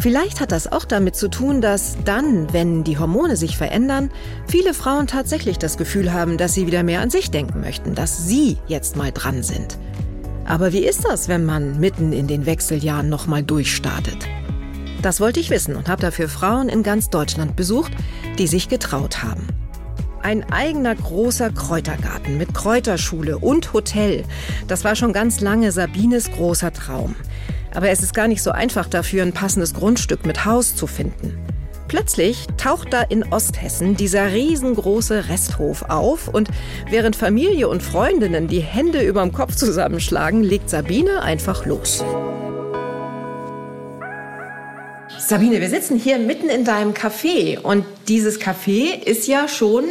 Vielleicht hat das auch damit zu tun, dass dann, wenn die Hormone sich verändern, viele Frauen tatsächlich das Gefühl haben, dass sie wieder mehr an sich denken möchten, dass sie jetzt mal dran sind. Aber wie ist das, wenn man mitten in den Wechseljahren nochmal durchstartet? Das wollte ich wissen und habe dafür Frauen in ganz Deutschland besucht, die sich getraut haben. Ein eigener großer Kräutergarten mit Kräuterschule und Hotel. Das war schon ganz lange Sabines großer Traum. Aber es ist gar nicht so einfach dafür, ein passendes Grundstück mit Haus zu finden. Plötzlich taucht da in Osthessen dieser riesengroße Resthof auf und während Familie und Freundinnen die Hände überm Kopf zusammenschlagen, legt Sabine einfach los. Sabine, wir sitzen hier mitten in deinem Café und dieses Café ist ja schon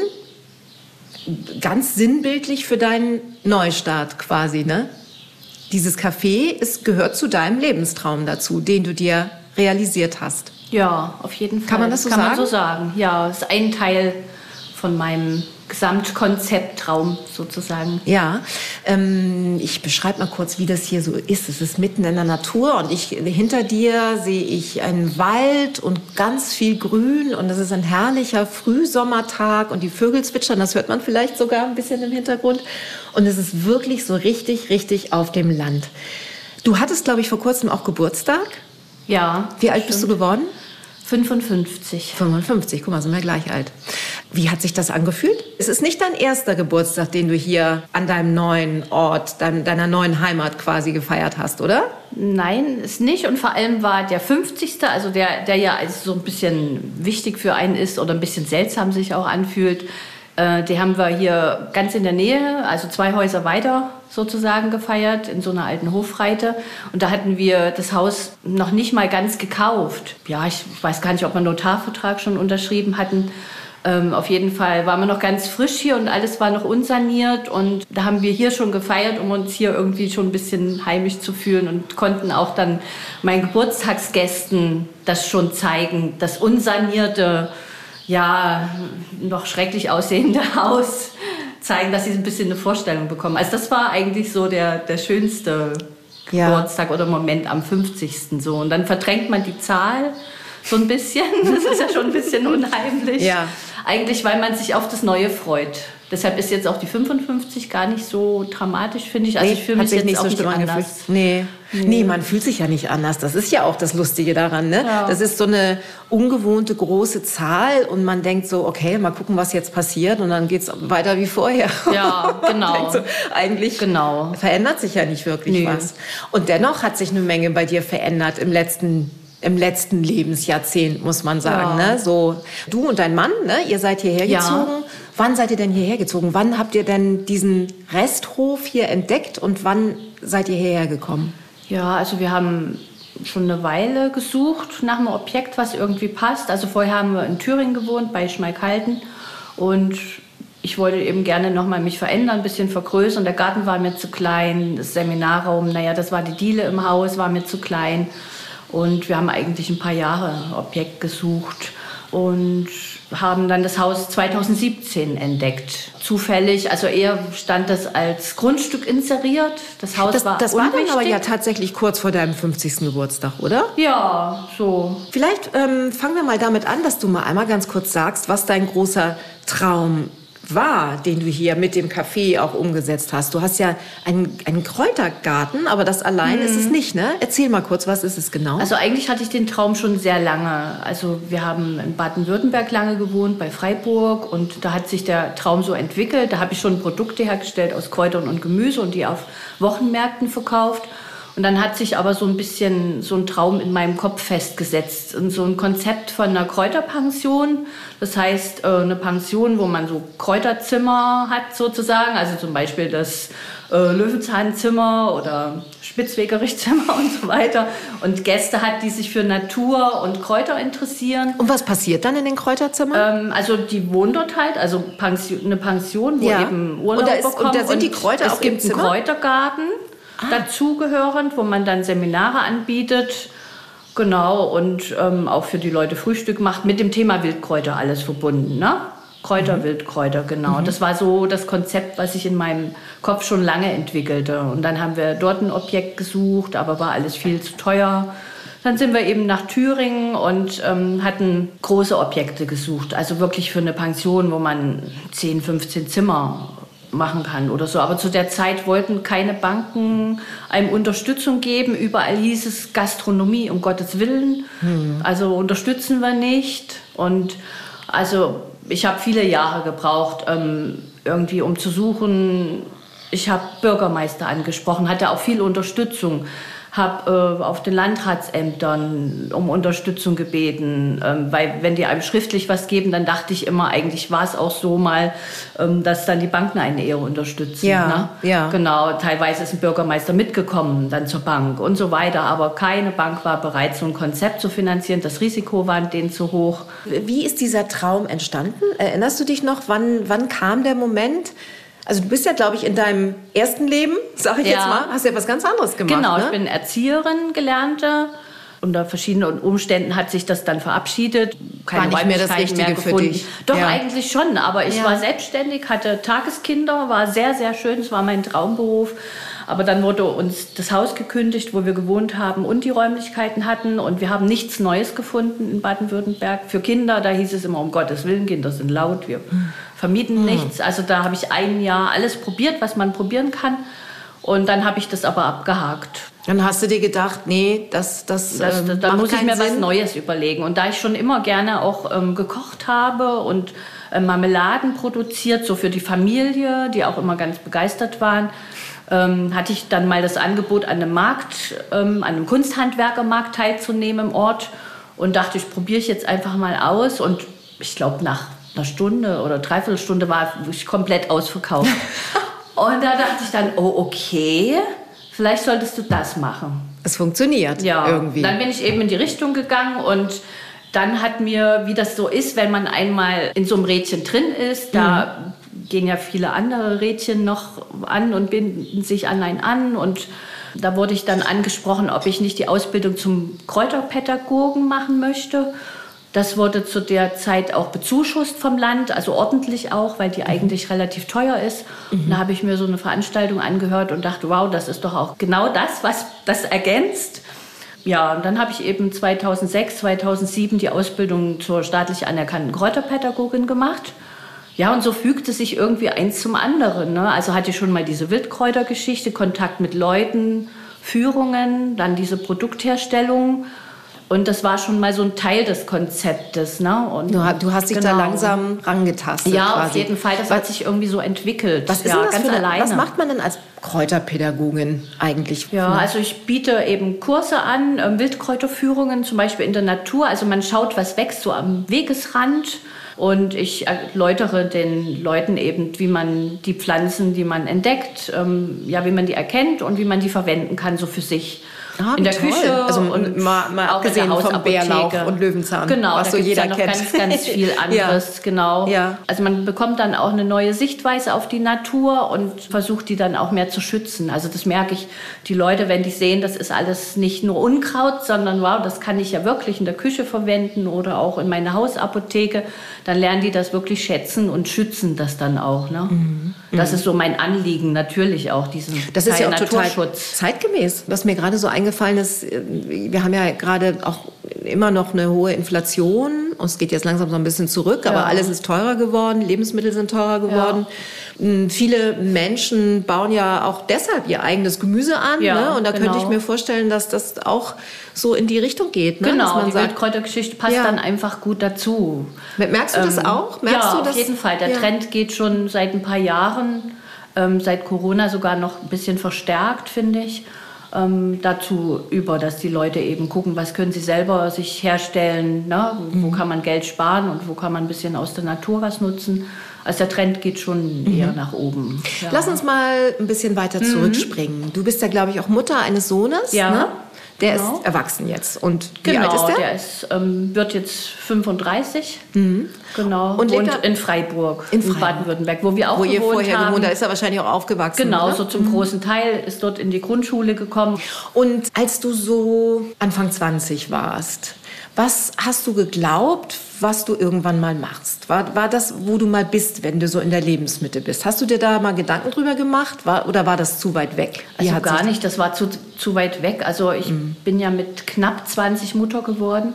ganz sinnbildlich für deinen Neustart quasi, ne? Dieses Café ist, gehört zu deinem Lebenstraum dazu, den du dir realisiert hast. Ja, auf jeden Fall. Kann man das so Kann sagen? man so sagen. Ja, es ist ein Teil von meinem Gesamtkonzepttraum sozusagen. Ja, ähm, ich beschreibe mal kurz, wie das hier so ist. Es ist mitten in der Natur und ich, hinter dir sehe ich einen Wald und ganz viel Grün und es ist ein herrlicher Frühsommertag und die Vögel zwitschern, das hört man vielleicht sogar ein bisschen im Hintergrund. Und es ist wirklich so richtig, richtig auf dem Land. Du hattest, glaube ich, vor kurzem auch Geburtstag. Ja. Wie alt bist du geworden? 55. 55, guck mal, sind wir gleich alt. Wie hat sich das angefühlt? Es ist nicht dein erster Geburtstag, den du hier an deinem neuen Ort, dein, deiner neuen Heimat quasi gefeiert hast, oder? Nein, ist nicht. Und vor allem war der 50. Also der, der ja so ein bisschen wichtig für einen ist oder ein bisschen seltsam sich auch anfühlt. Äh, die haben wir hier ganz in der Nähe, also zwei Häuser weiter sozusagen gefeiert, in so einer alten Hofreite. Und da hatten wir das Haus noch nicht mal ganz gekauft. Ja, ich weiß gar nicht, ob wir einen Notarvertrag schon unterschrieben hatten. Ähm, auf jeden Fall waren wir noch ganz frisch hier und alles war noch unsaniert. Und da haben wir hier schon gefeiert, um uns hier irgendwie schon ein bisschen heimisch zu fühlen und konnten auch dann meinen Geburtstagsgästen das schon zeigen, das unsanierte, ja, noch schrecklich aussehende Haus zeigen, dass sie ein bisschen eine Vorstellung bekommen. Also das war eigentlich so der, der schönste Ja. Geburtstag oder Moment am 50. so. Und dann verdrängt man die Zahl so ein bisschen. Das ist ja schon ein bisschen unheimlich. Ja. Eigentlich, weil man sich auf das Neue freut. Deshalb ist jetzt auch die 55 gar nicht so dramatisch, finde ich. Also ich fühle hat mich sich jetzt nicht auch so nicht anders. angefühlt. Nee. nee, man fühlt sich ja nicht anders. Das ist ja auch das Lustige daran. Ne? Ja. Das ist so eine ungewohnte große Zahl und man denkt so, okay, mal gucken, was jetzt passiert und dann geht's weiter wie vorher. Ja, genau. so, eigentlich Genau. verändert sich ja nicht wirklich Nö. was. Und dennoch hat sich eine Menge bei dir verändert im letzten im letzten Lebensjahrzehnt, muss man sagen. Ja. Ne? So, du und dein Mann, ne? ihr seid hierher Ja. gezogen. Wann seid ihr denn hierher gezogen? Wann habt ihr denn diesen Resthof hier entdeckt und wann seid ihr hierher gekommen? Ja, also wir haben schon eine Weile gesucht nach einem Objekt, was irgendwie passt. Also vorher haben wir in Thüringen gewohnt, bei Schmalkalden. Und ich wollte eben gerne nochmal mich verändern, ein bisschen vergrößern. Der Garten war mir zu klein, das Seminarraum, naja, das war die Diele im Haus, war mir zu klein. Und wir haben eigentlich ein paar Jahre Objekt gesucht und haben dann das Haus 2017 entdeckt. Zufällig, also eher stand das als Grundstück inseriert. Das Haus Das, war das war dann aber ja tatsächlich kurz vor deinem 50. Geburtstag, oder? Ja, so. Vielleicht ähm, fangen wir mal damit an, dass du mal einmal ganz kurz sagst, was dein großer Traum war, den du hier mit dem Café auch umgesetzt hast. Du hast ja einen, einen Kräutergarten, aber das allein ist es nicht, ne? Erzähl mal kurz, was ist es genau? Also eigentlich hatte ich den Traum schon sehr lange. Also wir haben in Baden-Württemberg lange gewohnt, bei Freiburg. Und da hat sich der Traum so entwickelt. Da habe ich schon Produkte hergestellt aus Kräutern und Gemüse und die auf Wochenmärkten verkauft. Und dann hat sich aber so ein bisschen so ein Traum in meinem Kopf festgesetzt. Und so ein Konzept von einer Kräuterpension. Das heißt, äh, eine Pension, wo man so Kräuterzimmer hat sozusagen. Also zum Beispiel das äh, Löwenzahnzimmer oder Spitzwegerichtzimmer und so weiter. Und Gäste hat, die sich für Natur und Kräuter interessieren. Und was passiert dann in den Kräuterzimmern? Ähm, also die wohnen dort halt, also Pension, eine Pension, wo Ja. eben Urlaub Und da ist- bekommen. und da sind die Kräuter es auch im gibt einen Zimmer? Ah. Dazugehörend, wo man dann Seminare anbietet. Genau, und ähm, auch für die Leute Frühstück macht, mit dem Thema Wildkräuter alles verbunden. Ne? Kräuter, Mhm. Wildkräuter, genau. Das war so das Konzept, was sich in meinem Kopf schon lange entwickelte. Und dann haben wir dort ein Objekt gesucht, aber war alles viel zu teuer. Dann sind wir eben nach Thüringen und ähm, hatten große Objekte gesucht. Also wirklich für eine Pension, wo man 10, 15 Zimmer machen kann oder so. Aber zu der Zeit wollten keine Banken einem Unterstützung geben. Überall hieß es Gastronomie, um Gottes Willen. Also unterstützen wir nicht. Und also ich habe viele Jahre gebraucht, ähm, irgendwie um zu suchen. Ich habe Bürgermeister angesprochen, hatte auch viel Unterstützung. Habe äh, auf den Landratsämtern um Unterstützung gebeten, ähm, weil wenn die einem schriftlich was geben, dann dachte ich immer, eigentlich war es auch so mal, ähm, dass dann die Banken einen eher unterstützen. Ja, ne? ja. Genau, teilweise ist ein Bürgermeister mitgekommen dann zur Bank und so weiter, aber keine Bank war bereit, so ein Konzept zu finanzieren. Das Risiko war denen zu hoch. Wie ist dieser Traum entstanden? Erinnerst du dich noch, wann, wann kam der Moment? Also du bist ja, glaube ich, in deinem ersten Leben, sage ich Ja. jetzt mal, hast ja was ganz anderes gemacht. Genau, ne? ich bin Erzieherin gelernte. Unter verschiedenen Umständen hat sich das dann verabschiedet. Keine War nicht mehr das Richtige für gefunden. dich. Doch, Ja. eigentlich schon. Aber ich Ja. war selbstständig, hatte Tageskinder, war sehr, sehr schön. Es war mein Traumberuf. Aber dann wurde uns das Haus gekündigt, wo wir gewohnt haben und die Räumlichkeiten hatten. Und wir haben nichts Neues gefunden in Baden-Württemberg. Für Kinder, da hieß es immer, um Gottes Willen, Kinder sind laut, wir vermieten nichts. Also da habe ich ein Jahr alles probiert, was man probieren kann. Und dann habe ich das aber abgehakt. Dann hast du dir gedacht, nee, das, das, Das, ähm, da muss ich mir was Sinn. Neues überlegen. Und da ich schon immer gerne auch ähm, gekocht habe und äh, Marmeladen produziert, so für die Familie, die auch immer ganz begeistert waren, ähm, hatte ich dann mal das Angebot, an einem Markt, ähm, an einem Kunsthandwerkermarkt teilzunehmen im Ort und dachte, ich probiere ich jetzt einfach mal aus. Und ich glaube, nach einer Stunde oder Dreiviertelstunde war ich komplett ausverkauft. und da dachte ich dann, oh okay, vielleicht solltest du das machen. Es funktioniert Ja, irgendwie. dann bin ich eben in die Richtung gegangen und dann hat mir, wie das so ist, wenn man einmal in so einem Rädchen drin ist, da gehen ja viele andere Rädchen noch an und binden sich an ein an und da wurde ich dann angesprochen, ob ich nicht die Ausbildung zum Kräuterpädagogen machen möchte. Das wurde zu der Zeit auch bezuschusst vom Land, also ordentlich auch, weil die eigentlich relativ teuer ist. Und da habe ich mir so eine Veranstaltung angehört und dachte, wow, das ist doch auch genau das, was das ergänzt. Ja, und dann habe ich eben 2006, 2007 die Ausbildung zur staatlich anerkannten Kräuterpädagogin gemacht. Ja, und so fügte sich irgendwie eins zum anderen. Ne? Also hatte ich schon mal diese Wildkräutergeschichte, Kontakt mit Leuten, Führungen, dann diese Produktherstellung. Und das war schon mal so ein Teil des Konzeptes. Ne? Und du, du hast dich da Genau. langsam rangetastet. Ja, quasi. auf jeden Fall. Das hat sich irgendwie so entwickelt. Was ist ja, das ganz für eine, alleine. Was macht man denn als Kräuterpädagogin eigentlich? Ja, also ich biete eben Kurse an, ähm, Wildkräuterführungen, zum Beispiel in der Natur. Also man schaut, was wächst so am Wegesrand. Und ich erläutere den Leuten eben, wie man die Pflanzen, die man entdeckt, ähm, ja, wie man die erkennt und wie man die verwenden kann, so für sich. Ah, in der toll. Küche Also und mal- mal auch abgesehen vom. Bärlauch und Löwenzahn, Genau, was so jeder ja noch kennt. ganz, ganz viel anderes, genau. Ja. Also man bekommt dann auch eine neue Sichtweise auf die Natur und versucht die dann auch mehr zu schützen. Also das merke ich, die Leute, wenn die sehen, das ist alles nicht nur Unkraut, sondern wow, das kann ich ja wirklich in der Küche verwenden oder auch in meiner Hausapotheke, dann lernen die das wirklich schätzen und schützen das dann auch. Ne? Das ist so mein Anliegen, natürlich auch, diesen Mhm. Das ist ja auch total Naturschutz. zeitgemäß. Was mir gerade so eingefallen ist, äh, wir haben ja gerade auch immer noch eine hohe Inflation. Es geht jetzt langsam so ein bisschen zurück, aber Ja. alles ist teurer geworden, Lebensmittel sind teurer geworden. Mm, Viele Menschen bauen ja auch deshalb ihr eigenes Gemüse an. Ja, ne? Und da könnte ich genau. mir vorstellen, dass das auch so in die Richtung geht. Ne? Genau, die sagt, Wildkräutergeschichte passt Ja. dann einfach gut dazu. merkst du das Ähm, auch? Merkst ja, du auf das? jeden Fall. Der Ja. Trend geht schon seit ein paar Jahren, ähm, seit Corona sogar noch ein bisschen verstärkt, finde ich. Ähm, dazu über, dass die Leute eben gucken, was können sie selber sich herstellen, ne? wo Mhm. kann man Geld sparen und wo kann man ein bisschen aus der Natur was nutzen. Also der Trend geht schon eher nach oben. Ja. Mhm. Lass uns mal ein bisschen weiter zurückspringen. Du bist ja, glaube ich, auch Mutter eines Sohnes. Ja, Ne? Der genau. ist erwachsen jetzt. Und wie Genau, alt ist der? der ist, ähm, wird jetzt 35. Genau. Und Und, lebt in Freiburg, In in. Baden-Württemberg, wo wir auch Wo ihr gewohnt vorher haben. gewohnt habt, ist er wahrscheinlich auch aufgewachsen. Genau, oder? so zum großen Teil ist dort in die Grundschule gekommen. Und als du so Anfang 20 warst, was hast du geglaubt, was du irgendwann mal machst? War, war das, wo du mal bist, wenn du so in der Lebensmitte bist? Hast du dir da mal Gedanken drüber gemacht war, oder war das zu weit weg? Wie Also gar nicht, das war zu, zu weit weg. Also ich Mhm. bin ja mit knapp 20 Mutter geworden.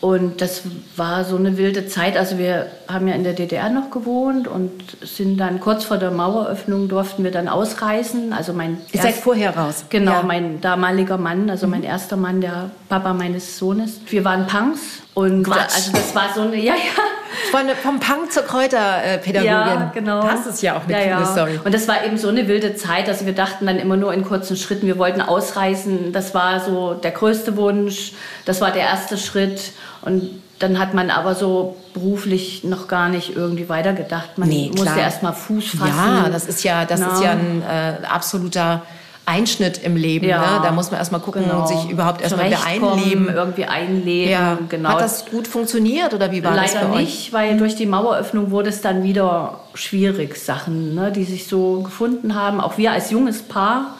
Und das war so eine wilde Zeit. Also wir haben ja in der DDR noch gewohnt und sind dann kurz vor der Maueröffnung durften wir dann ausreisen. Also mein Ihr seid vorher raus. Genau, Ja. mein damaliger Mann, also mein erster Mann, der Papa meines Sohnes. Wir waren Punks und Quatsch. also das war so eine, ja, ja. Von, vom Punk zur Kräuterpädagogin. Ja, genau. Das ist ja auch eine ja, coole ja. Story. Und das war eben so eine wilde Zeit. Also wir dachten dann immer nur in kurzen Schritten, wir wollten ausreisen. Das war so der größte Wunsch. Das war der erste Schritt. Und dann hat man aber so beruflich noch gar nicht irgendwie weitergedacht. Man Nee, musste erst mal Fuß fassen. Ja, das ist ja, das Na. ist ja ein äh, absoluter Einschnitt im Leben. Ja, Ne? Da muss man erst mal gucken genau. und sich überhaupt erst mal wieder einleben. Irgendwie einleben. Ja. genau. Hat das gut funktioniert oder wie war das Leider bei euch? nicht, weil durch die Maueröffnung wurde es dann wieder schwierig, Sachen, ne, die sich so gefunden haben. Auch wir als junges Paar,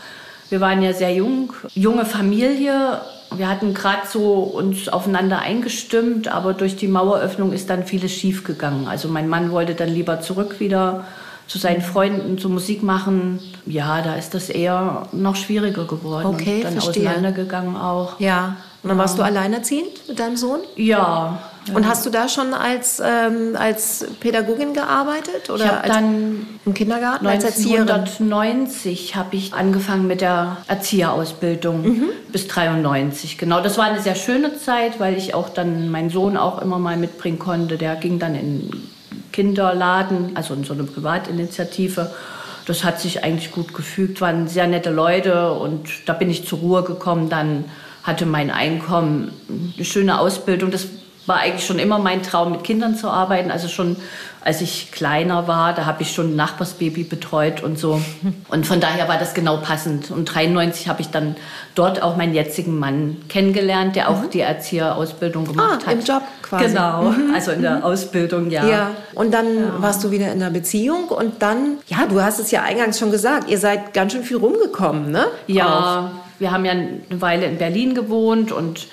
wir waren ja sehr jung, junge Familie. Wir hatten gerade so uns aufeinander eingestimmt, aber durch die Maueröffnung ist dann vieles schief gegangen. Also mein Mann wollte dann lieber zurück wieder zu seinen Freunden zur Musik machen. Ja, da ist das eher noch schwieriger geworden. Okay, und dann verstehe. auseinandergegangen auch. Ja. Und dann warst du alleinerziehend mit deinem Sohn? Ja. Und hast du da schon als, ähm, als Pädagogin gearbeitet oder als, dann im Kindergarten als Erzieherin? 1990 habe ich angefangen mit der Erzieherausbildung Mhm. bis 93. Genau, das war eine sehr schöne Zeit, weil ich auch dann meinen Sohn auch immer mal mitbringen konnte. Der ging dann in Kinderladen, also in so eine Privatinitiative. Das hat sich eigentlich gut gefügt, waren sehr nette Leute und da bin ich zur Ruhe gekommen. Dann hatte mein Einkommen eine schöne Ausbildung. Das war eigentlich schon immer mein Traum, mit Kindern zu arbeiten. Also schon als ich kleiner war, da habe ich schon ein Nachbarsbaby betreut und so. Und von daher war das genau passend. Und 93 habe ich dann dort auch meinen jetzigen Mann kennengelernt, der auch die Erzieherausbildung gemacht Mhm. Ah, hat. im Job quasi. Mhm. Genau, also in der Ausbildung, ja. Ja, und dann warst du wieder in einer Beziehung und dann, ja, du hast es ja eingangs schon gesagt, ihr seid ganz schön viel rumgekommen, ne? Ja, wir haben ja eine Weile in Berlin gewohnt und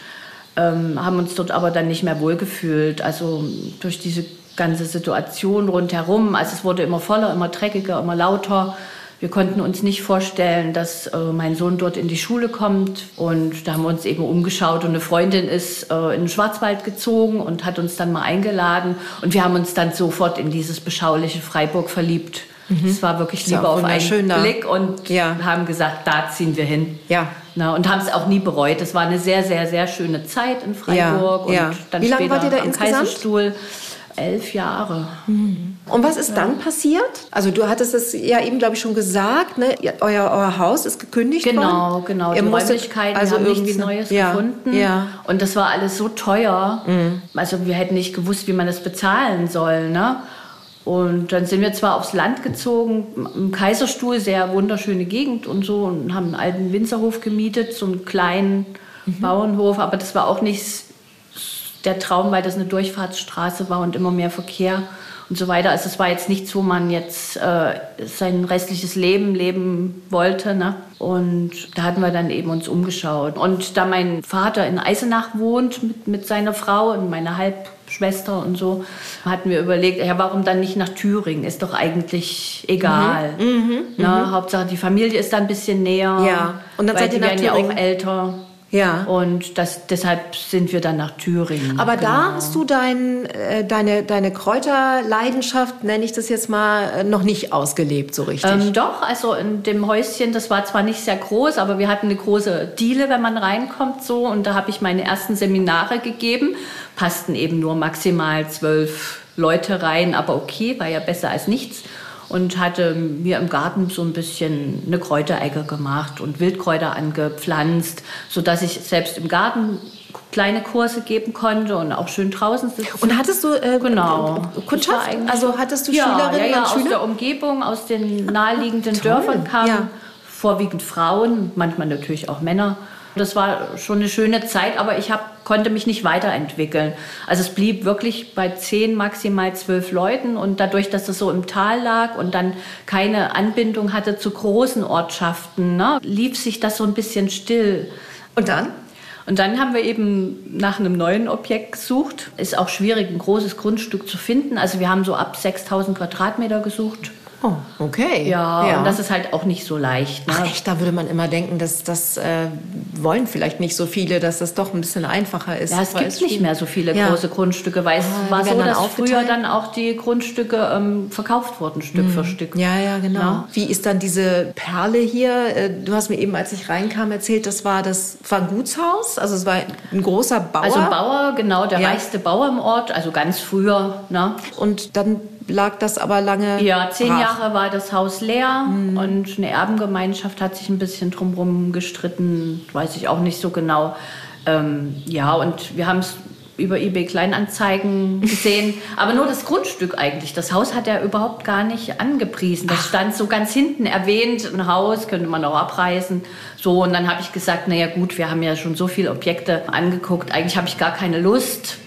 ähm, haben uns dort aber dann nicht mehr wohlgefühlt. Also durch diese ganze Situation rundherum. Also es wurde immer voller, immer dreckiger, immer lauter. Wir konnten uns nicht vorstellen, dass äh, mein Sohn dort in die Schule kommt. Und da haben wir uns eben umgeschaut und eine Freundin ist äh, in den Schwarzwald gezogen und hat uns dann mal eingeladen. Und wir haben uns dann sofort in dieses beschauliche Freiburg verliebt. Es war wirklich Ist ja Liebe auch auf einen. Blick und Ja. haben gesagt, da ziehen wir hin. Ja. Na, und haben es auch nie bereut. Es war eine sehr, sehr, sehr schöne Zeit in Freiburg. Ja. Und dann Wie lange später wart ihr da am insgesamt? Kaiserstuhl. Elf Jahre. Und was ist dann passiert? Also du hattest es ja eben, glaube ich, schon gesagt, ne? Euer, euer Haus ist gekündigt worden. Genau, genau. Die Räumlichkeiten also haben irgendwie nichts Neues ja, gefunden. Ja. Mhm. Und das war alles so teuer. Also wir hätten nicht gewusst, wie man das bezahlen soll. Ne? Und dann sind wir zwar aufs Land gezogen, im Kaiserstuhl, sehr wunderschöne Gegend und so, und haben einen alten Winzerhof gemietet, so einen kleinen Mhm. Bauernhof, aber das war auch nicht der Traum, weil das eine Durchfahrtsstraße war und immer mehr Verkehr und so weiter. Also es war jetzt nichts, wo man jetzt äh, sein restliches Leben leben wollte. Ne? Und da hatten wir dann eben uns umgeschaut. Und da mein Vater in Eisenach wohnt mit, mit seiner Frau und meiner Halbschwester und so, hatten wir überlegt, ja, warum dann nicht nach Thüringen? Ist doch eigentlich egal. Ne? Hauptsache die Familie ist da ein bisschen näher. Ja. Und dann seid ihr die nach werden ja Thüringen? auch älter. Ja. Und das, deshalb sind wir dann nach Thüringen. Aber da Genau. hast du dein, äh, deine, deine Kräuterleidenschaft, nenne ich das jetzt mal, äh, noch nicht ausgelebt so richtig. Ähm, doch, also in dem Häuschen, das war zwar nicht sehr groß, aber wir hatten eine große Diele, wenn man reinkommt so. Und da habe ich meine ersten Seminare gegeben. Passten eben nur maximal zwölf Leute rein, aber okay, war ja besser als nichts. Und hatte mir im Garten so ein bisschen eine Kräuterecke gemacht und Wildkräuter angepflanzt, sodass ich selbst im Garten kleine Kurse geben konnte und auch schön draußen sitzen. Und hattest du äh, genau. Kundschaft? Also hattest du ja, Schülerinnen ja, ja, und Schüler? aus der Umgebung, aus den naheliegenden Toll, Dörfern kamen ja. vorwiegend Frauen, manchmal natürlich auch Männer. Das war schon eine schöne Zeit, aber ich hab, konnte mich nicht weiterentwickeln. Also es blieb wirklich bei zehn, maximal zwölf Leuten und dadurch, dass es so im Tal lag und dann keine Anbindung hatte zu großen Ortschaften, ne, lief sich das so ein bisschen still. Und dann? Und dann haben wir eben nach einem neuen Objekt gesucht. Ist auch schwierig, ein großes Grundstück zu finden. Also wir haben so ab 6000 Quadratmeter gesucht. Oh, okay. Ja, und das ist halt auch nicht so leicht. Ne? Ach echt, da würde man immer denken, dass das äh, wollen vielleicht nicht so viele, dass das doch ein bisschen einfacher ist. Ja, es gibt nicht viel- mehr so viele Ja. große Grundstücke, weil es Ah, war so, dass früher dann auch die Grundstücke ähm, verkauft wurden, Stück für Stück. Ja, ja, genau. Ja. Wie ist dann diese Perle hier? Äh, Du hast mir eben, als ich reinkam, erzählt, das war das war ein Gutshaus, also es war ein großer Bauer. Also ein Bauer, genau, der Ja. reichste Bauer im Ort, also ganz früher. Ne? Und dann lag das aber lange. Ja, zehn brach. Jahre war das Haus leer und eine Erbengemeinschaft hat sich ein bisschen drumherum gestritten, weiß ich auch nicht so genau. Ähm, ja, und wir haben es über eBay Kleinanzeigen gesehen, aber nur das Grundstück eigentlich. Das Haus hat er überhaupt gar nicht angepriesen. Das stand so ganz hinten erwähnt, ein Haus könnte man auch abreißen. So und dann habe ich gesagt, naja gut, wir haben ja schon so viele Objekte angeguckt. Eigentlich habe ich gar keine Lust.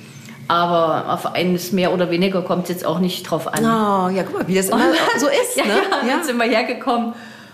Aber auf eines mehr oder weniger kommt es jetzt auch nicht drauf an. Oh, ja, guck mal, wie das immer so ist. Ja, ne? ja, dann sind wir hergekommen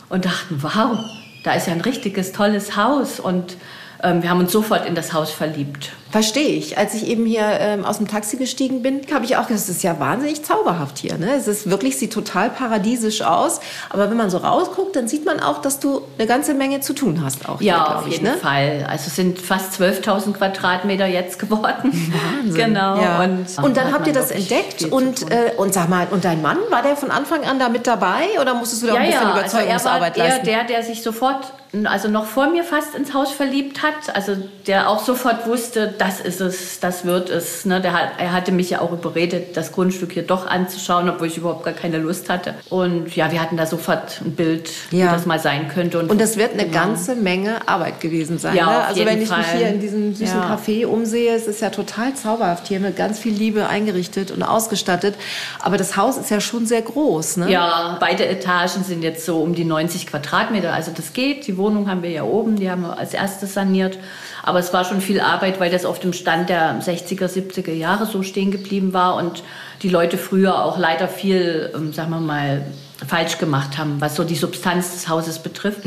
und dachten, wow, da ist ja ein richtiges, tolles Haus. Und ähm, wir haben uns sofort in das Haus verliebt. Verstehe ich. Als ich eben hier ähm, aus dem Taxi gestiegen bin, habe ich auch gedacht, es ist ja wahnsinnig zauberhaft hier. Ne? Es ist wirklich, sieht total paradiesisch aus. Aber wenn man so rausguckt, dann sieht man auch, dass du eine ganze Menge zu tun hast auch. hier, Ja, glaub auf ich, jeden ne? Fall. Also es sind fast 12.000 Quadratmeter jetzt geworden. Wahnsinn. Genau. Ja. Und, Und, dann habt ihr das entdeckt und, äh, und sag mal, und dein Mann, war der von Anfang an da mit dabei oder musstest du da auch ein bisschen also er Überzeugungsarbeit war leisten? der, der sich sofort, also noch vor mir fast ins Haus verliebt hat. Also der auch sofort wusste, das ist es, das wird es. Ne? Der er hatte mich ja auch überredet, das Grundstück hier doch anzuschauen, obwohl ich überhaupt gar keine Lust hatte. Und ja, wir hatten da sofort ein Bild, Ja. wie das mal sein könnte. Und das wird eine Genau. ganze Menge Arbeit gewesen sein. Ja, ne? Also wenn ich mich Fall. hier in diesem süßen Ja. Café umsehe, es ist ja total zauberhaft hier mit ganz viel Liebe eingerichtet und ausgestattet. Aber das Haus ist ja schon sehr groß. Ne? Ja, beide Etagen sind jetzt so um die 90 Quadratmeter. Also das geht. Die Wohnung haben wir ja oben, die haben wir als erstes saniert. Aber es war schon viel Arbeit, weil das auf dem Stand der 60er, 70er Jahre so stehen geblieben war und die Leute früher auch leider viel, ähm, sagen wir mal, falsch gemacht haben, was so die Substanz des Hauses betrifft.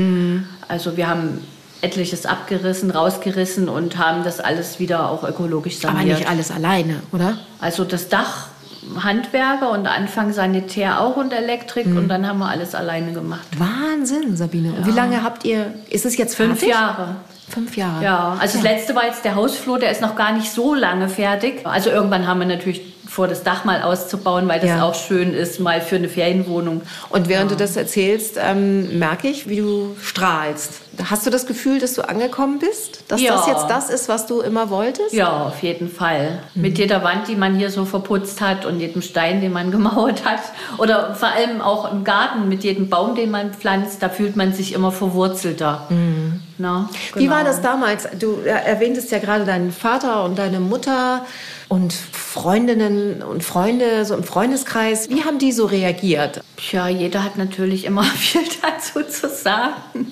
Also wir haben etliches abgerissen, rausgerissen und haben das alles wieder auch ökologisch Aber saniert. nicht alles alleine, oder? Also das Dach, Handwerker und Anfang Sanitär auch und Elektrik Mhm. und dann haben wir alles alleine gemacht. Wahnsinn, Sabine. Und wie lange habt ihr, ist es jetzt Fünf? Jahre. Fünf Jahre. Ja, also das letzte war jetzt der Hausflur, der ist noch gar nicht so lange fertig. Also irgendwann haben wir natürlich vor, das Dach mal auszubauen, weil das Ja. auch schön ist, mal für eine Ferienwohnung. Und während du das erzählst, ähm, merke ich, wie du strahlst. Hast du das Gefühl, dass du angekommen bist? Dass Ja. das jetzt das ist, was du immer wolltest? Ja, auf jeden Fall. Mit jeder Wand, die man hier so verputzt hat und jedem Stein, den man gemauert hat. Oder vor allem auch im Garten mit jedem Baum, den man pflanzt, da fühlt man sich immer verwurzelter. Na, Wie war genau. das damals? Du erwähntest ja gerade deinen Vater und deine Mutter und Freundinnen und Freunde so im Freundeskreis. Wie haben die so reagiert? Tja, jeder hat natürlich immer viel dazu zu sagen.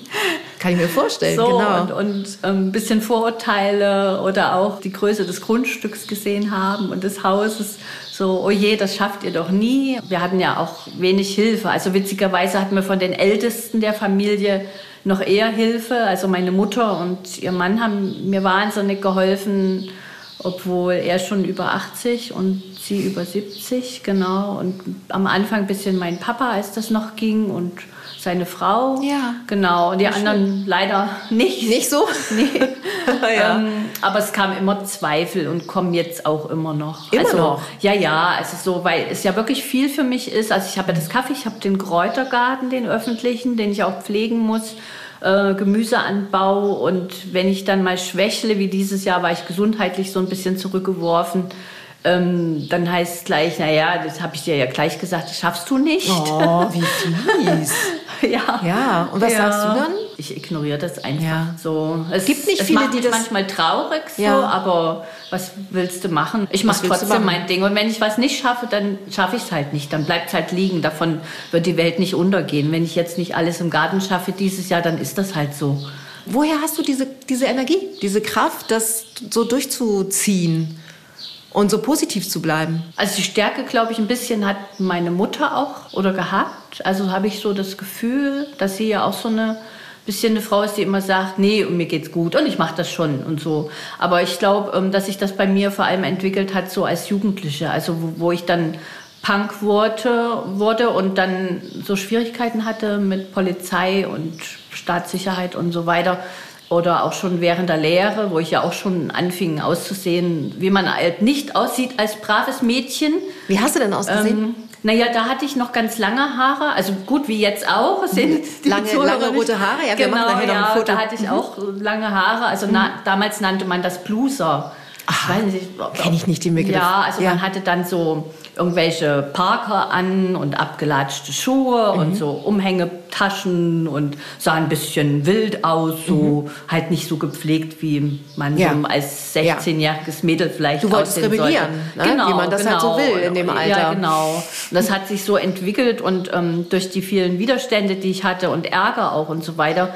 Kann ich mir vorstellen, So, genau. und, und ähm, ein bisschen Vorurteile oder auch die Größe des Grundstücks gesehen haben und des Hauses. So, oh je, das schafft ihr doch nie. Wir hatten ja auch wenig Hilfe. Also witzigerweise hatten wir von den Ältesten der Familie noch eher Hilfe. Also meine Mutter und ihr Mann haben mir wahnsinnig geholfen, obwohl er schon über 80 und sie über 70, genau. Und am Anfang ein bisschen mein Papa, als das noch ging und seine Frau. Ja. Genau, und die anderen leider nicht. Nicht so? Nee. Ja. ähm, aber es kam immer Zweifel und kommen jetzt auch immer noch. Immer also, noch? Ja, ja, also so, weil es ja wirklich viel für mich ist. Also ich habe ja das Kaffee, ich habe den Kräutergarten, den öffentlichen, den ich auch pflegen muss. Äh, Gemüseanbau und wenn ich dann mal schwächle, wie dieses Jahr war ich gesundheitlich so ein bisschen zurückgeworfen, ähm, dann heißt es gleich, naja, das habe ich dir ja gleich gesagt, das schaffst du nicht. Oh, wie fies. ja. Ja, und was Ja. sagst du dann? Ich ignoriere das einfach Ja. so. Es Gibt nicht es viele, macht die das- manchmal traurig so, Ja. aber was willst du machen? Ich mache trotzdem machen? mein Ding und wenn ich was nicht schaffe, dann schaffe ich es halt nicht. Dann bleibt es halt liegen. Davon wird die Welt nicht untergehen. Wenn ich jetzt nicht alles im Garten schaffe dieses Jahr, dann ist das halt so. Woher hast du diese, diese Energie, diese Kraft, das so durchzuziehen und so positiv zu bleiben? Also die Stärke, glaube ich, ein bisschen hat meine Mutter auch oder gehabt. Also habe ich so das Gefühl, dass sie ja auch so eine bisschen eine Frau ist, die immer sagt, nee, und mir geht's gut und ich mache das schon und so. Aber ich glaube, ähm, dass sich das bei mir vor allem entwickelt hat so als Jugendliche, also wo, ich dann Punk wurde, wurde und dann so Schwierigkeiten hatte mit Polizei und Staatssicherheit und so weiter. Oder auch schon während der Lehre, wo ich ja auch schon anfing auszusehen, wie man halt nicht aussieht als braves Mädchen. Wie hast du denn ausgesehen? Ähm, naja, da hatte ich noch ganz lange Haare, also gut wie jetzt auch. Die Lange- lange rote Haare? Ja, wir genau, machen nachher noch ein ja, Foto. Da hatte ich auch lange Haare. Also na, damals nannte man das Bluser. Ich weiß nicht, ob- Kenn ich nicht den Begriff. Ja, also Ja. man hatte dann so irgendwelche Parker an und abgelatschte Schuhe Mhm. und so Umhängetaschen und sah ein bisschen wild aus, so halt nicht so gepflegt, wie man Mhm. Ja. so als 16-jähriges Mädel vielleicht Du wolltest rebellieren, ne? Wie man das halt so will in dem Alter. Ja, genau. Und das hat sich so entwickelt und ähm, durch die vielen Widerstände, die ich hatte und Ärger auch und so weiter,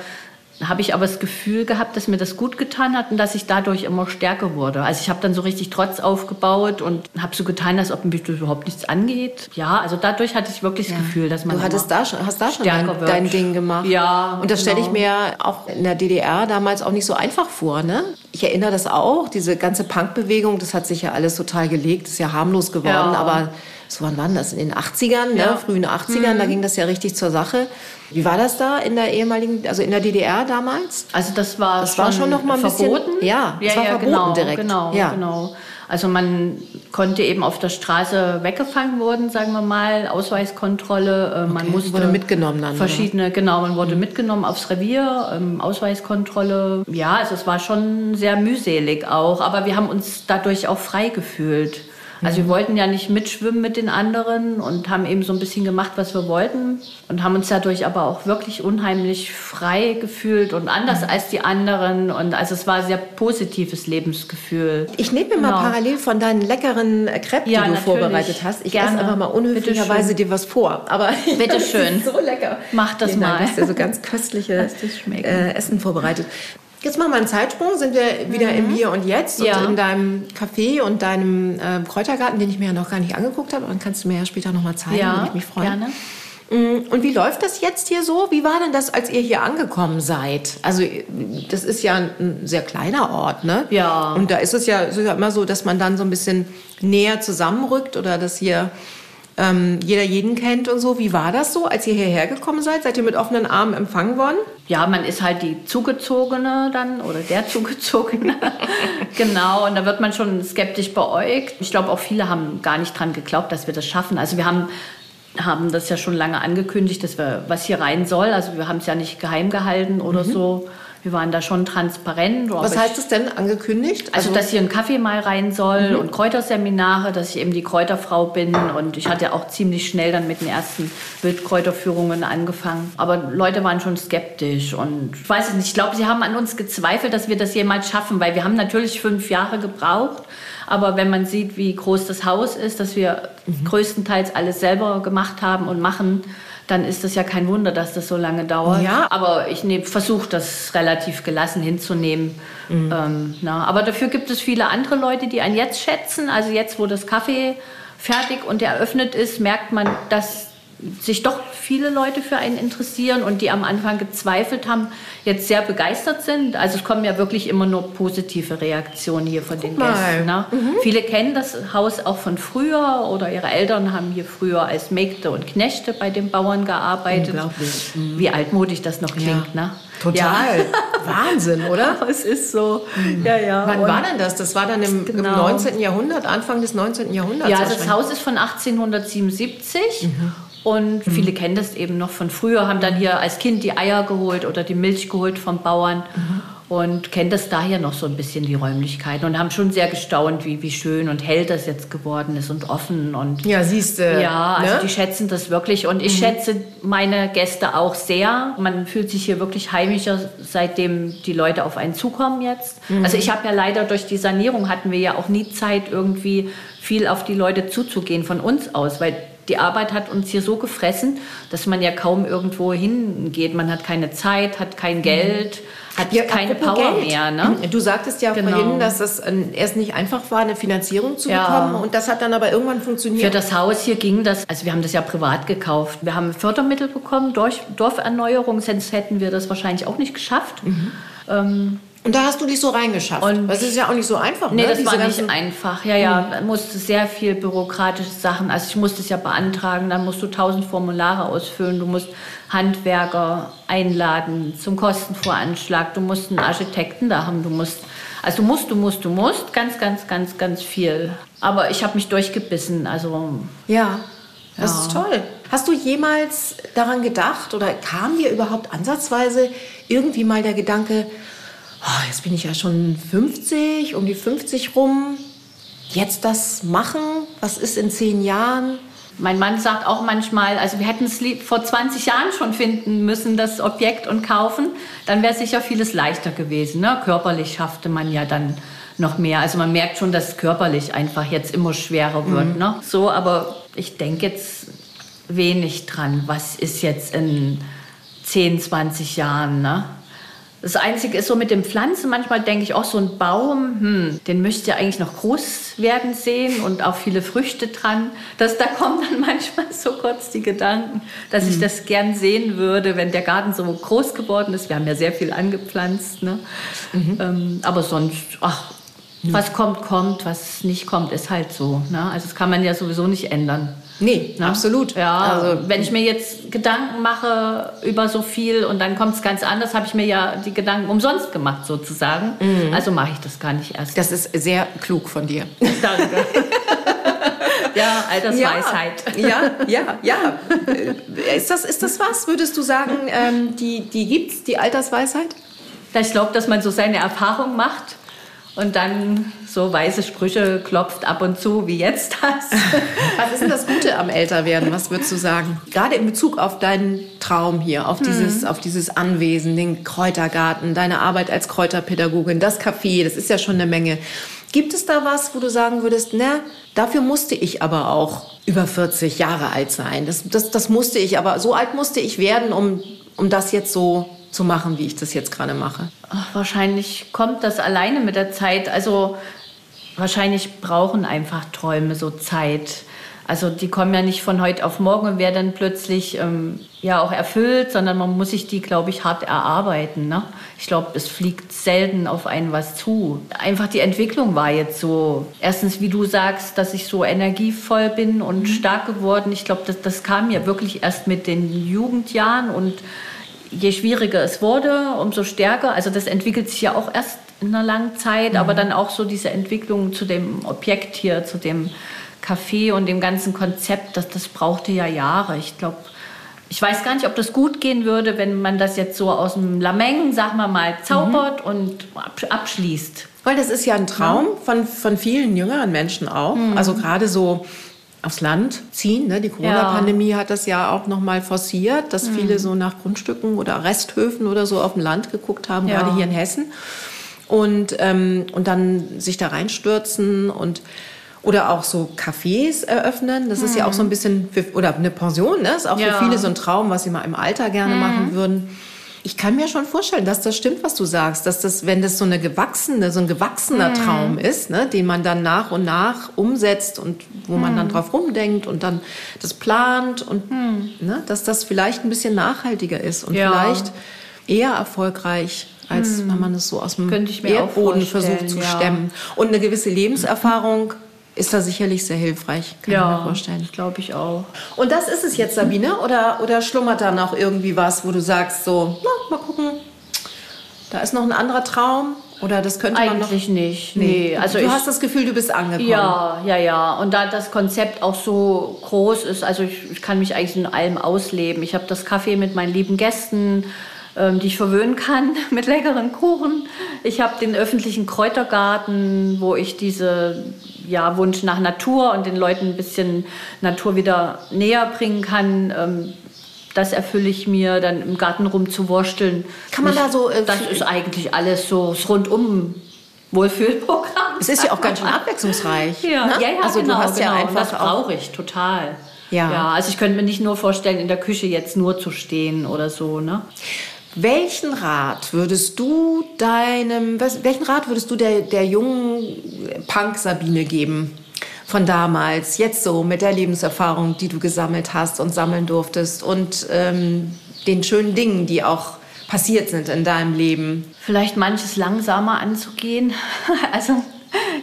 habe ich aber das Gefühl gehabt, dass mir das gut getan hat und dass ich dadurch immer stärker wurde. Also ich habe dann so richtig Trotz aufgebaut und habe so getan, als ob mich das überhaupt nichts angeht. Ja, also dadurch hatte ich wirklich das Gefühl, dass man Du hattest da schon, hast da schon dein, dein Ding gemacht. Ja, Und das stelle ich genau. mir auch in der DDR damals auch nicht so einfach vor. Ne? Ich erinnere das auch, diese ganze Punkbewegung, das hat sich ja alles total gelegt, ist ja harmlos geworden, Ja. aber so wann waren das? In den 80ern, Ja. Mhm. ne? frühen 80ern, da ging das ja richtig zur Sache. Wie war das da in der ehemaligen, also in der DDR damals? Also das war Das war schon noch mal ein bisschen- verboten. ja, das war verboten genau, direkt. Genau, Ja. genau. Also man konnte eben auf der Straße weggefangen worden, sagen wir mal, Ausweiskontrolle. äh, Man Okay, musste wurde mitgenommen dann, oder? verschiedene, genau, man wurde mitgenommen aufs Revier, ähm, Ausweiskontrolle. Ja, also es war schon sehr mühselig auch, aber wir haben uns dadurch auch frei gefühlt. Also wir wollten ja nicht mitschwimmen mit den anderen und haben eben so ein bisschen gemacht, was wir wollten und haben uns dadurch aber auch wirklich unheimlich frei gefühlt und anders als die anderen und also es war ein sehr positives Lebensgefühl. Ich nehme mir mal Genau. parallel von deinen leckeren äh, Crepes, Ja, die du vorbereitet hast. Ich Gerne. esse einfach mal unhöflicherweise dir was vor. Aber Bitte schön. so lecker. Mach das Vielen mal. Du hast ja so ganz köstliche Lass das schmecken. äh, Essen vorbereitet. Jetzt machen wir einen Zeitsprung, sind wir wieder im Hier und Jetzt Mhm. Ja. und in deinem Café und deinem äh, Kräutergarten, den ich mir ja noch gar nicht angeguckt habe. Dann kannst du mir ja später noch mal zeigen, würde ich mich freuen. gerne. Mm, Und wie läuft das jetzt hier so? Wie war denn das, als ihr hier angekommen seid? Also das ist ja ein sehr kleiner Ort, ne? Ja. Und da ist es ja, ist ja immer so, dass man dann so ein bisschen näher zusammenrückt oder dass hier ähm, jeder jeden kennt und so. Wie war das so, als ihr hierher gekommen seid? Seid ihr mit offenen Armen empfangen worden? Ja, man ist halt die Zugezogene dann oder der Zugezogene. genau, und da wird man schon skeptisch beäugt. Ich glaube, auch viele haben gar nicht dran geglaubt, dass wir das schaffen. Also wir haben, haben das ja schon lange angekündigt, dass wir, was hier rein soll. Also wir haben es ja nicht geheim gehalten oder so. Wir waren da schon transparent. Was heißt es denn angekündigt? Also, dass hier ein Kaffee mal rein soll und Kräuterseminare, dass ich eben die Kräuterfrau bin. Und ich hatte auch ziemlich schnell dann mit den ersten Wildkräuterführungen angefangen. Aber Leute waren schon skeptisch. Und ich weiß es nicht, ich glaube, sie haben an uns gezweifelt, dass wir das jemals schaffen, weil wir haben natürlich fünf Jahre gebraucht. Aber wenn man sieht, wie groß das Haus ist, dass wir größtenteils alles selber gemacht haben und machen, dann ist das ja kein Wunder, dass das so lange dauert. Ja. Aber ich versuche das relativ gelassen hinzunehmen. Ähm, na, aber dafür gibt es viele andere Leute, die einen jetzt schätzen. Also jetzt, wo das Kaffee fertig und eröffnet ist, merkt man, dass sich doch viele Leute für einen interessieren und die am Anfang gezweifelt haben, jetzt sehr begeistert sind. Also es kommen ja wirklich immer nur positive Reaktionen hier von den mal. Gästen. Ne? Viele kennen das Haus auch von früher oder ihre Eltern haben hier früher als Mägde und Knechte bei den Bauern gearbeitet. Unglaublich. Wie altmodisch das noch klingt, ne? Total. Wahnsinn, oder? Ja, es ist so. Ja, ja. Wann Und- war denn das? Das war dann im, im Genau. 19. Jahrhundert, Anfang des 19. Jahrhunderts. Ja, also das. Haus ist von 1877 und viele kennen das eben noch von früher, haben dann hier als Kind die Eier geholt oder die Milch geholt vom Bauern. und kennen das daher noch so ein bisschen die Räumlichkeiten und haben schon sehr gestaunt, wie, wie schön und hell das jetzt geworden ist und offen und ja, siehst du. Ja, also ne? die schätzen das wirklich und ich mhm. schätze meine Gäste auch sehr. Man fühlt sich hier wirklich heimischer, seitdem die Leute auf einen zukommen jetzt. Mhm. Also ich habe ja leider durch die Sanierung hatten wir ja auch nie Zeit irgendwie viel auf die Leute zuzugehen von uns aus, weil die Arbeit hat uns hier so gefressen, dass man ja kaum irgendwo hingeht. Man hat keine Zeit, hat kein mhm. Geld. Mhm hat ja, keine Power Geld. mehr. Ne? Du sagtest ja genau. vorhin, dass es erst nicht einfach war, eine Finanzierung zu ja. bekommen und das hat dann aber irgendwann funktioniert. Für das Haus hier ging das, also wir haben das ja privat gekauft. Wir haben Fördermittel bekommen durch Dorferneuerung, sonst hätten wir das wahrscheinlich auch nicht geschafft. Mhm. Ähm, und da hast du dich so reingeschafft. Und das ist ja auch nicht so einfach. Nee, ne? das Diese war nicht einfach. Ja, ja, man musste sehr viel bürokratische Sachen. Also ich musste es ja beantragen, dann musst du tausend Formulare ausfüllen, du musst Handwerker einladen zum Kostenvoranschlag, du musst einen Architekten da haben, du musst, also du musst, du musst, du musst, ganz, ganz, ganz, ganz viel. Aber ich habe mich durchgebissen. Also ja, das ja. ist toll. Hast du jemals daran gedacht oder kam dir überhaupt ansatzweise irgendwie mal der Gedanke? Oh, jetzt bin ich ja schon 50, um die 50 rum, jetzt das machen, was ist in zehn Jahren? Mein Mann sagt auch manchmal, also wir hätten es vor 20 Jahren schon finden müssen, das Objekt und kaufen, dann wäre sicher vieles leichter gewesen. Ne? Körperlich schaffte man ja dann noch mehr. Also man merkt schon, dass körperlich einfach jetzt immer schwerer wird. Mhm. Ne? So, aber ich denke jetzt wenig dran, was ist jetzt in 10, 20 Jahren. Ne? Das Einzige ist so mit den Pflanzen, manchmal denke ich auch so ein Baum, hm, den möchte ich eigentlich noch groß werden sehen und auch viele Früchte dran. Das, da kommen dann manchmal so kurz die Gedanken, dass mhm. ich das gern sehen würde, wenn der Garten so groß geworden ist. Wir haben ja sehr viel angepflanzt. Ne? Mhm. Ähm, aber sonst, ach, was kommt, kommt, was nicht kommt, ist halt so. Ne? Also das kann man ja sowieso nicht ändern. Nee, ne? absolut. Ja, also wenn ich mir jetzt Gedanken mache über so viel und dann kommt es ganz anders, habe ich mir ja die Gedanken umsonst gemacht sozusagen. Mhm. Also mache ich das gar nicht erst. Das ist sehr klug von dir. Danke. ja, Altersweisheit. Ja, ja, ja. ja. Ist, das, ist das was, würdest du sagen, ähm, die, die gibt es, die Altersweisheit? Ich glaube, dass man so seine Erfahrung macht und dann so weiße Sprüche klopft ab und zu, wie jetzt das. Was ist denn das Gute am Älterwerden? Was würdest du sagen? Gerade in Bezug auf deinen Traum hier, auf dieses, hm. auf dieses Anwesen, den Kräutergarten, deine Arbeit als Kräuterpädagogin, das Café, das ist ja schon eine Menge. Gibt es da was, wo du sagen würdest, na, dafür musste ich aber auch über 40 Jahre alt sein. Das, das, das musste ich, aber so alt musste ich werden, um, um das jetzt so zu machen, wie ich das jetzt gerade mache? Ach, wahrscheinlich kommt das alleine mit der Zeit. Also wahrscheinlich brauchen einfach Träume so Zeit. Also die kommen ja nicht von heute auf morgen und werden dann plötzlich ähm, ja auch erfüllt, sondern man muss sich die, glaube ich, hart erarbeiten. Ne? Ich glaube, es fliegt selten auf einen was zu. Einfach die Entwicklung war jetzt so. Erstens, wie du sagst, dass ich so energievoll bin und mhm. stark geworden. Ich glaube, das, das kam ja wirklich erst mit den Jugendjahren und je schwieriger es wurde, umso stärker. Also das entwickelt sich ja auch erst in einer langen Zeit, mhm. aber dann auch so diese Entwicklung zu dem Objekt hier, zu dem Café und dem ganzen Konzept, das, das brauchte ja Jahre. Ich glaube, ich weiß gar nicht, ob das gut gehen würde, wenn man das jetzt so aus dem Lameng, sagen wir mal, zaubert mhm. und abschließt. Weil das ist ja ein Traum ja. Von, von vielen jüngeren Menschen auch. Mhm. Also gerade so aufs Land ziehen. Ne? Die Corona-Pandemie ja. hat das ja auch noch mal forciert, dass mhm. viele so nach Grundstücken oder Resthöfen oder so auf dem Land geguckt haben, ja. gerade hier in Hessen. Und, ähm, und dann sich da reinstürzen und oder auch so Cafés eröffnen. Das mhm. ist ja auch so ein bisschen, für, oder eine Pension, ne? Das ist auch ja. für viele so ein Traum, was sie mal im Alter gerne mhm. machen würden. Ich kann mir schon vorstellen, dass das stimmt, was du sagst, dass das, wenn das so eine gewachsene, so ein gewachsener mhm. Traum ist, ne, den man dann nach und nach umsetzt und wo man dann mhm. drauf rumdenkt und dann das plant und mhm. ne, dass das vielleicht ein bisschen nachhaltiger ist und ja. vielleicht eher erfolgreich als mhm. wenn man es so aus dem Erdboden versucht zu ja. stemmen. Und eine gewisse Lebenserfahrung ist da sicherlich sehr hilfreich, kann ja, ich mir vorstellen. glaube ich auch. Und das ist es jetzt, Sabine? Oder, oder schlummert da noch irgendwie was, wo du sagst, so, na, mal gucken, da ist noch ein anderer Traum? Oder das könnte Eigentlich man noch... Eigentlich nicht, nee. Also du ich, hast das Gefühl, du bist angekommen. Ja, ja, ja. Und da das Konzept auch so groß ist, also ich, ich kann mich eigentlich in allem ausleben. Ich habe das Kaffee mit meinen lieben Gästen, die ich verwöhnen kann mit leckeren Kuchen. Ich habe den öffentlichen Kräutergarten, wo ich diese ja, Wunsch nach Natur und den Leuten ein bisschen Natur wieder näher bringen kann. Ähm, das erfülle ich mir, dann im Garten rumzuwursteln. Kann man da so. Äh, das ist eigentlich alles so das rundum Wohlfühlprogramm. Es ist ja auch ganz schön abwechslungsreich. Ja, ne? ja, ja, also genau, du hast genau. ja einfach das brauche ich total. Ja. ja. Also ich könnte mir nicht nur vorstellen, in der Küche jetzt nur zu stehen oder so. Ne? Welchen Rat würdest du deinem, was, welchen Rat würdest du der, der jungen Punk-Sabine geben? Von damals, jetzt so mit der Lebenserfahrung, die du gesammelt hast und sammeln durftest und ähm, den schönen Dingen, die auch passiert sind in deinem Leben? Vielleicht manches langsamer anzugehen. Also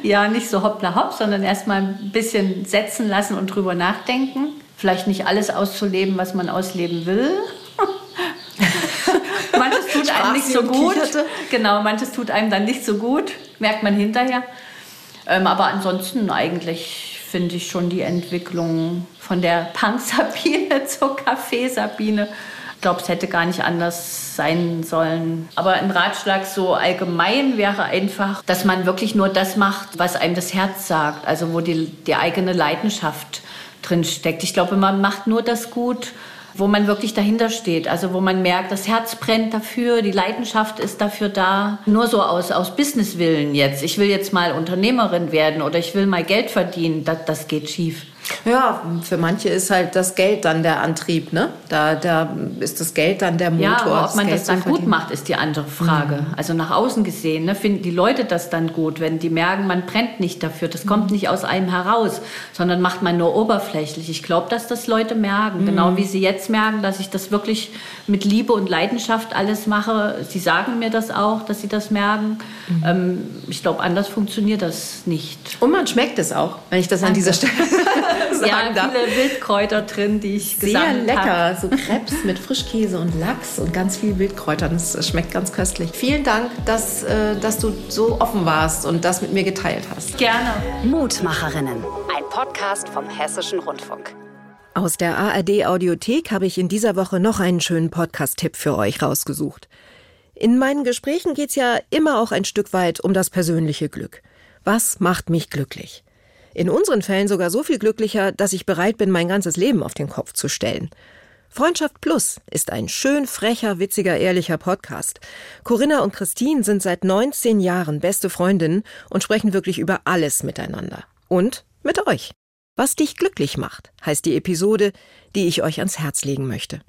ja, nicht so hoppla hopp, sondern erstmal ein bisschen setzen lassen und drüber nachdenken. Vielleicht nicht alles auszuleben, was man ausleben will. Manches tut einem nicht so gut. Kicherte. Genau, manches tut einem dann nicht so gut, merkt man hinterher. Ähm, aber ansonsten eigentlich finde ich schon die Entwicklung von der Punk-Sabine zur Kaffee-Sabine. Ich glaube, es hätte gar nicht anders sein sollen. Aber ein Ratschlag so allgemein wäre einfach, dass man wirklich nur das macht, was einem das Herz sagt. Also wo die, die eigene Leidenschaft drin steckt. Ich glaube, man macht nur das gut, wo man wirklich dahinter steht. Also wo man merkt, das Herz brennt dafür, die Leidenschaft ist dafür da. Nur so aus, aus Businesswillen jetzt. Ich will jetzt mal Unternehmerin werden oder ich will mal Geld verdienen, das, das geht schief. Ja, für manche ist halt das Geld dann der Antrieb, ne? Da, da ist das Geld dann der Motor. Ja, aber ob man das, das dann gut macht, ist die andere Frage. Mhm. Also nach außen gesehen, ne, finden die Leute das dann gut, wenn die merken, man brennt nicht dafür, das mhm. kommt nicht aus einem heraus, sondern macht man nur oberflächlich. Ich glaube, dass das Leute merken, mhm. genau wie sie jetzt merken, dass ich das wirklich mit Liebe und Leidenschaft alles mache. Sie sagen mir das auch, dass sie das merken. Mhm. Ähm, ich glaube, anders funktioniert das nicht. Und man schmeckt es auch, wenn ich das Danke. an dieser Stelle sagen ja, darf. viele Wildkräuter drin, die ich Sehr lecker, hab. so Krebs mit Frischkäse und Lachs und ganz viel Wildkräutern. Das schmeckt ganz köstlich. Vielen Dank, dass, äh, dass du so offen warst und das mit mir geteilt hast. Gerne. Mutmacherinnen, ein Podcast vom Hessischen Rundfunk. Aus der ARD Audiothek habe ich in dieser Woche noch einen schönen Podcast-Tipp für euch rausgesucht. In meinen Gesprächen geht es ja immer auch ein Stück weit um das persönliche Glück. Was macht mich glücklich? In unseren Fällen sogar so viel glücklicher, dass ich bereit bin, mein ganzes Leben auf den Kopf zu stellen. Freundschaft Plus ist ein schön frecher, witziger, ehrlicher Podcast. Corinna und Christine sind seit 19 Jahren beste Freundinnen und sprechen wirklich über alles miteinander. Und mit euch. Was dich glücklich macht, heißt die Episode, die ich euch ans Herz legen möchte.